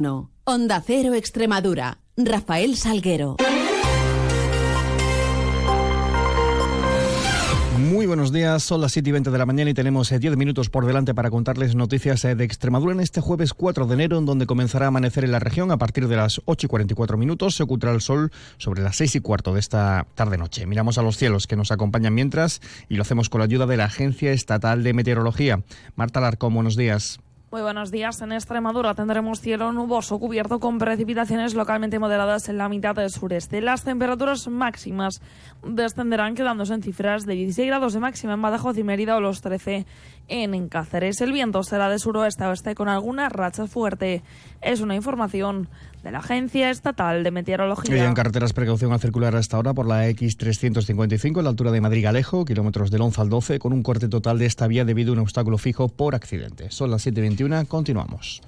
No. Onda Cero Extremadura. Rafael Salguero. Muy buenos días, son las 7 y 20 de la mañana y tenemos 10 eh, minutos por delante para contarles noticias eh, de Extremadura en este jueves 4 de enero, en donde comenzará a amanecer en la región a partir de las 8 y 44 minutos. Se ocultará el sol sobre las 6 y cuarto de esta tarde-noche. Miramos a los cielos que nos acompañan mientras y lo hacemos con la ayuda de la Agencia Estatal de Meteorología. Marta Larcón, buenos días. Muy buenos días. En Extremadura tendremos cielo nuboso cubierto con precipitaciones localmente moderadas en la mitad del sureste. Las temperaturas máximas descenderán quedándose en cifras de 16 grados de máxima en Badajoz y Mérida o los 13 en Cáceres. El viento será de suroeste a oeste con alguna racha fuerte. Es una información de la Agencia Estatal de Meteorología. Y en carreteras precaución a circular hasta ahora por la X355 a la altura de Madrid-Galejo, kilómetros del 11 al 12, con un corte total de esta vía debido a un obstáculo fijo por accidente. Son las 7.21, continuamos.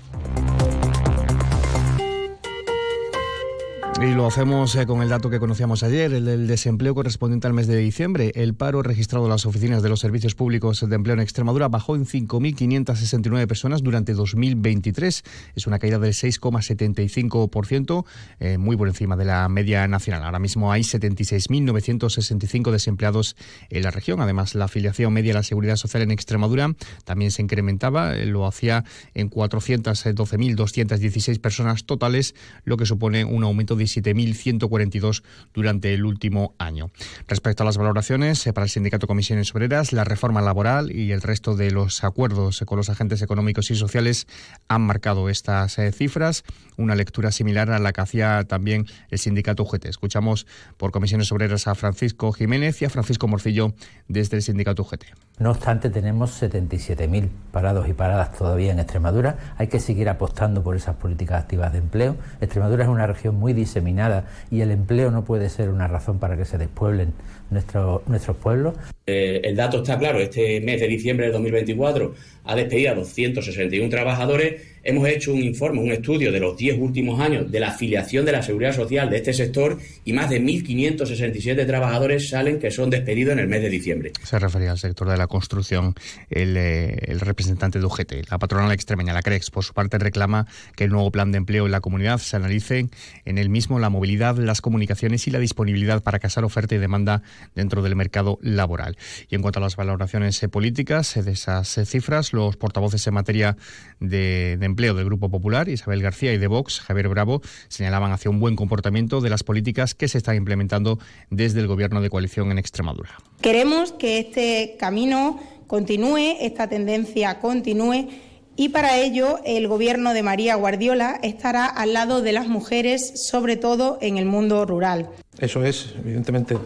Y lo hacemos eh, con el dato que conocíamos ayer, el desempleo correspondiente al mes de diciembre. El paro registrado en las oficinas de los servicios públicos de empleo en Extremadura bajó en 5.569 personas durante 2023. Es una caída del 6,75%, eh, muy por encima de la media nacional. Ahora mismo hay 76.965 desempleados en la región. Además, la afiliación media a la seguridad social en Extremadura también se incrementaba. Eh, lo hacía en 412.216 personas totales, lo que supone un aumento de 7.142 durante el último año. Respecto a las valoraciones, eh, para el Sindicato Comisiones Obreras, la reforma laboral y el resto de los acuerdos con los agentes económicos y sociales han marcado estas eh, cifras, una lectura similar a la que hacía también el Sindicato UGT. Escuchamos por Comisiones Obreras a Francisco Jiménez y a Francisco Morcillo desde el Sindicato UGT. No obstante, tenemos 77.000 parados y paradas todavía en Extremadura. Hay que seguir apostando por esas políticas activas de empleo. Extremadura es una región muy diseminada y el empleo no puede ser una razón para que se despueblen nuestros pueblos. Eh, el dato está claro, este mes de diciembre de 2024 ha despedido a 261 trabajadores. Hemos hecho un informe, un estudio de los 10 últimos años de la afiliación de la seguridad social de este sector y más de 1.567 trabajadores salen que son despedidos en el mes de diciembre. Se refería al sector de la construcción el, eh, el representante de UGT. La patronal extremeña, la CREX, por su parte reclama que el nuevo plan de empleo en la comunidad se analice en el mismo la movilidad, las comunicaciones y la disponibilidad para casar oferta y demanda dentro del mercado laboral. Y en cuanto a las valoraciones eh, políticas eh, de esas eh, cifras, los portavoces en materia de, empleo del Grupo Popular, Isabel García, y de Vox, Javier Bravo, señalaban hacia un buen comportamiento de las políticas que se están implementando desde el Gobierno de coalición en Extremadura. Queremos que este camino continúe, esta tendencia continúe y para ello el Gobierno de María Guardiola estará al lado de las mujeres, sobre todo en el mundo rural. Eso es, evidentemente,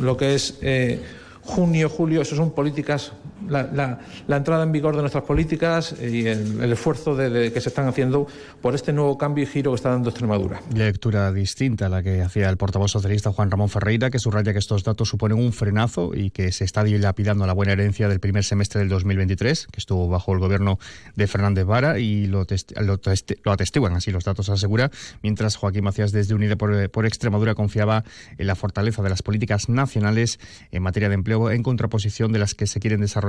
lo que es eh, junio, julio, eso son políticas la, entrada en vigor de nuestras políticas y el, esfuerzo de, que se están haciendo por este nuevo cambio y giro que está dando Extremadura. Lectura distinta a la que hacía el portavoz socialista Juan Ramón Ferreira, que subraya que estos datos suponen un frenazo y que se está dilapidando la buena herencia del primer semestre del 2023, que estuvo bajo el gobierno de Fernández Vara y lo, lo, atestiguan así los datos, asegura, mientras Joaquín Macías desde Unida por, por Extremadura confiaba en la fortaleza de las políticas nacionales en materia de empleo en contraposición de las que se quieren desarrollar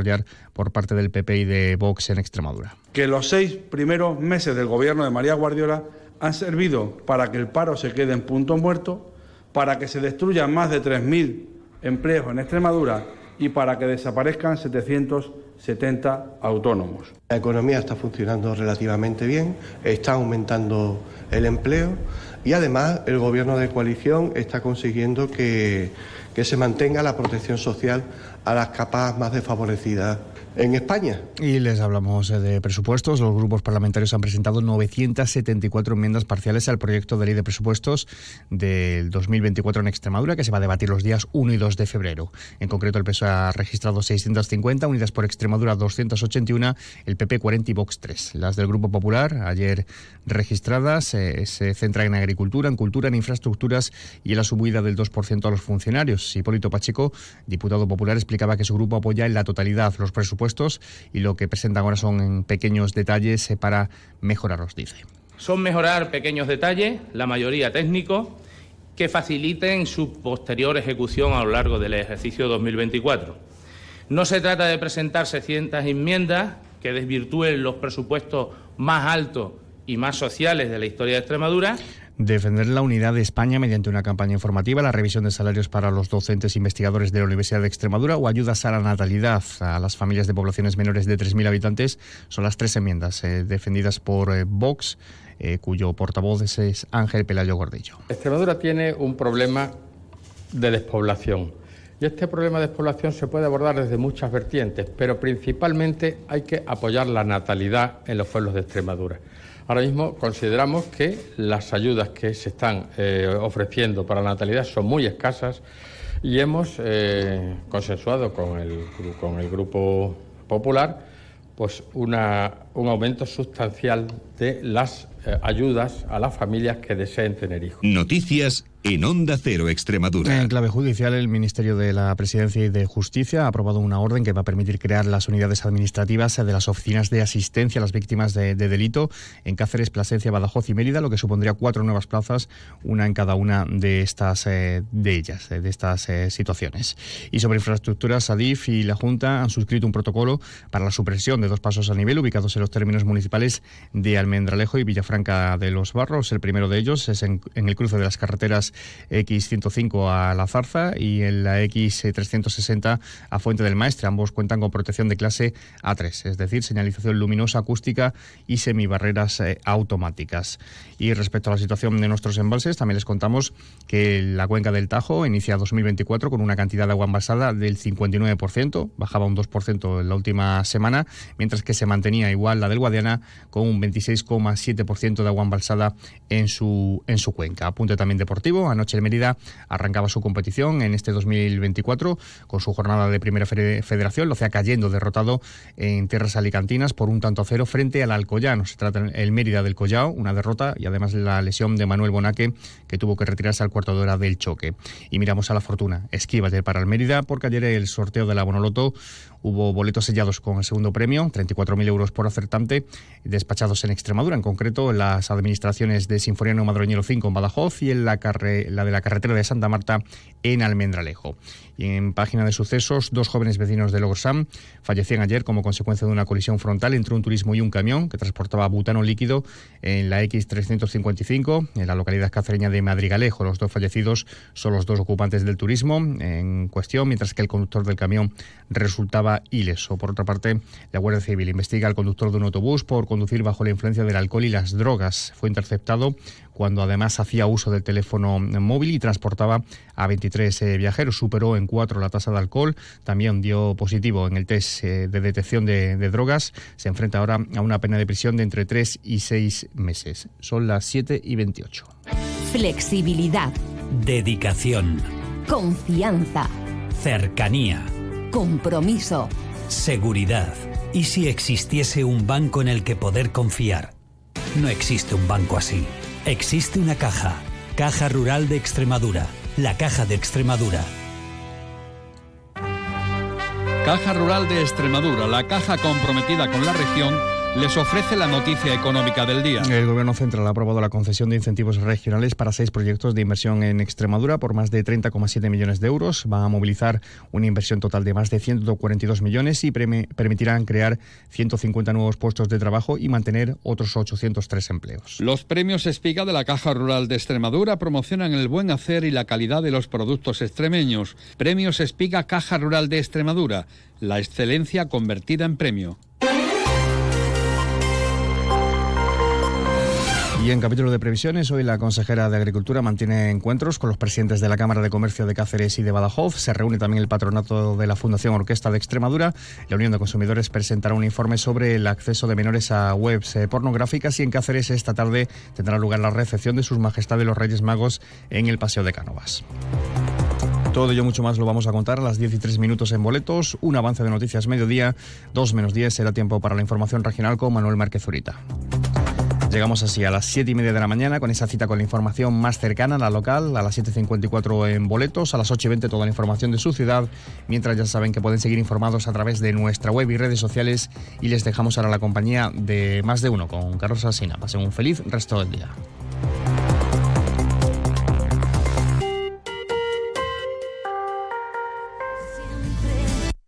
por parte del PP y de Vox en Extremadura. Que los seis primeros meses del gobierno de María Guardiola han servido para que el paro se quede en punto muerto, para que se destruyan más de 3.000 empleos en Extremadura y para que desaparezcan 770 autónomos. La economía está funcionando relativamente bien, está aumentando el empleo y además el gobierno de coalición está consiguiendo que, que se mantenga la protección social a las capas más desfavorecidas en España. Y les hablamos eh, de presupuestos. Los grupos parlamentarios han presentado 974 enmiendas parciales al proyecto de ley de presupuestos del 2024 en Extremadura, que se va a debatir los días 1 y 2 de febrero. En concreto, el PSOE ha registrado 650, Unidas por Extremadura 281, el PP 40 y Vox 3. Las del Grupo Popular, ayer registradas, eh, se centran en agricultura, en cultura, en infraestructuras y en la subida del 2% a los funcionarios. Hipólito Pacheco, diputado popular, explicaba que su grupo apoya en la totalidad los presupuestos y lo que presentan ahora son pequeños detalles eh, para mejorarlos, dice. Son mejorar pequeños detalles, la mayoría técnicos, que faciliten su posterior ejecución a lo largo del ejercicio 2024. No se trata de presentar 600 enmiendas que desvirtúen los presupuestos más altos y más sociales de la historia de Extremadura. Defender la unidad de España mediante una campaña informativa, la revisión de salarios para los docentes investigadores de la Universidad de Extremadura o ayudas a la natalidad a las familias de poblaciones menores de 3.000 habitantes son las tres enmiendas eh, defendidas por eh, Vox, eh, cuyo portavoz es Ángel Pelayo Gordillo. Extremadura tiene un problema de despoblación. Y este problema de despoblación se puede abordar desde muchas vertientes, pero principalmente hay que apoyar la natalidad en los pueblos de Extremadura. Ahora mismo consideramos que las ayudas que se están eh, ofreciendo para la natalidad son muy escasas y hemos eh, consensuado con el, con el Grupo Popular pues una, un aumento sustancial de las eh, ayudas a las familias que deseen tener hijos. Noticias en Onda Cero Extremadura. En clave judicial, el Ministerio de la Presidencia y de Justicia ha aprobado una orden que va a permitir crear las unidades administrativas de las oficinas de asistencia a las víctimas de, delito en Cáceres, Plasencia, Badajoz y Mérida, lo que supondría cuatro nuevas plazas, una en cada una de estas eh, de ellas, eh, de estas eh, situaciones. Y sobre infraestructuras, ADIF y la Junta han suscrito un protocolo para la supresión de dos pasos a nivel ubicados en los términos municipales de Almendralejo y Villafranca de los Barros. El primero de ellos es en el cruce de las carreteras X105 a La Zarza y en la X360 a Fuente del Maestre. Ambos cuentan con protección de clase A3, es decir, señalización luminosa acústica y semibarreras eh, automáticas. Y respecto a la situación de nuestros embalses, también les contamos que la cuenca del Tajo inicia 2024 con una cantidad de agua envasada del 59%, bajaba un 2% en la última semana, mientras que se mantenía igual la del Guadiana con un 26,7% de agua embalsada en su, en su cuenca. Apunte también deportivo Anoche el Mérida arrancaba su competición en este 2024 con su jornada de primera federación. Lo hacía cayendo derrotado en tierras alicantinas por un tanto a cero frente al Alcoyano. Se trata el Mérida del Collao, una derrota y además la lesión de Manuel Bonaque que tuvo que retirarse al cuarto de hora del choque. Y miramos a la fortuna. Esquívate para el Mérida porque ayer el sorteo de la Bonoloto Hubo boletos sellados con el segundo premio, 34.000 euros por acertante, despachados en Extremadura, en concreto en las administraciones de Sinfoniano Madroñero 5 en Badajoz y en la, la de la carretera de Santa Marta en Almendralejo. En página de sucesos, dos jóvenes vecinos de Logorsam fallecían ayer como consecuencia de una colisión frontal entre un turismo y un camión que transportaba butano líquido en la X355, en la localidad cacereña de Madrigalejo. Los dos fallecidos son los dos ocupantes del turismo en cuestión, mientras que el conductor del camión resultaba ileso. Por otra parte, la Guardia Civil investiga al conductor de un autobús por conducir bajo la influencia del alcohol y las drogas. Fue interceptado cuando además hacía uso del teléfono móvil y transportaba a 23 eh, viajeros. Superó en 4 la tasa de alcohol, también dio positivo en el test eh, de detección de, de, drogas. Se enfrenta ahora a una pena de prisión de entre 3 y 6 meses. Son las 7 y 28. Flexibilidad. Dedicación. Confianza. Cercanía. Compromiso. Seguridad. ¿Y si existiese un banco en el que poder confiar? No existe un banco así. Existe una caja, Caja Rural de Extremadura, la Caja de Extremadura. Caja Rural de Extremadura, la caja comprometida con la región les ofrece la noticia económica del día. El Gobierno Central ha aprobado la concesión de incentivos regionales para seis proyectos de inversión en Extremadura por más de 30,7 millones de euros. Van a movilizar una inversión total de más de 142 millones y permitirán crear 150 nuevos puestos de trabajo y mantener otros 803 empleos. Los premios Espiga de la Caja Rural de Extremadura promocionan el buen hacer y la calidad de los productos extremeños. Premios Espiga Caja Rural de Extremadura, la excelencia convertida en premio. En capítulo de previsiones, hoy la consejera de Agricultura mantiene encuentros con los presidentes de la Cámara de Comercio de Cáceres y de Badajoz. Se reúne también el patronato de la Fundación Orquesta de Extremadura. La Unión de Consumidores presentará un informe sobre el acceso de menores a webs eh, pornográficas y en Cáceres esta tarde tendrá lugar la recepción de sus majestades los Reyes Magos en el Paseo de Cánovas. Todo ello mucho más lo vamos a contar a las 13 minutos en boletos. Un avance de noticias mediodía, 2 menos 10 será tiempo para la información regional con Manuel Márquez Zurita. Llegamos así a las 7 y media de la mañana con esa cita con la información más cercana, la local, a las 7.54 en boletos, a las 8 y 20 toda la información de su ciudad, mientras ya saben que pueden seguir informados a través de nuestra web y redes sociales y les dejamos ahora la compañía de más de uno con Carlos Alsina. Pasen un feliz resto del día.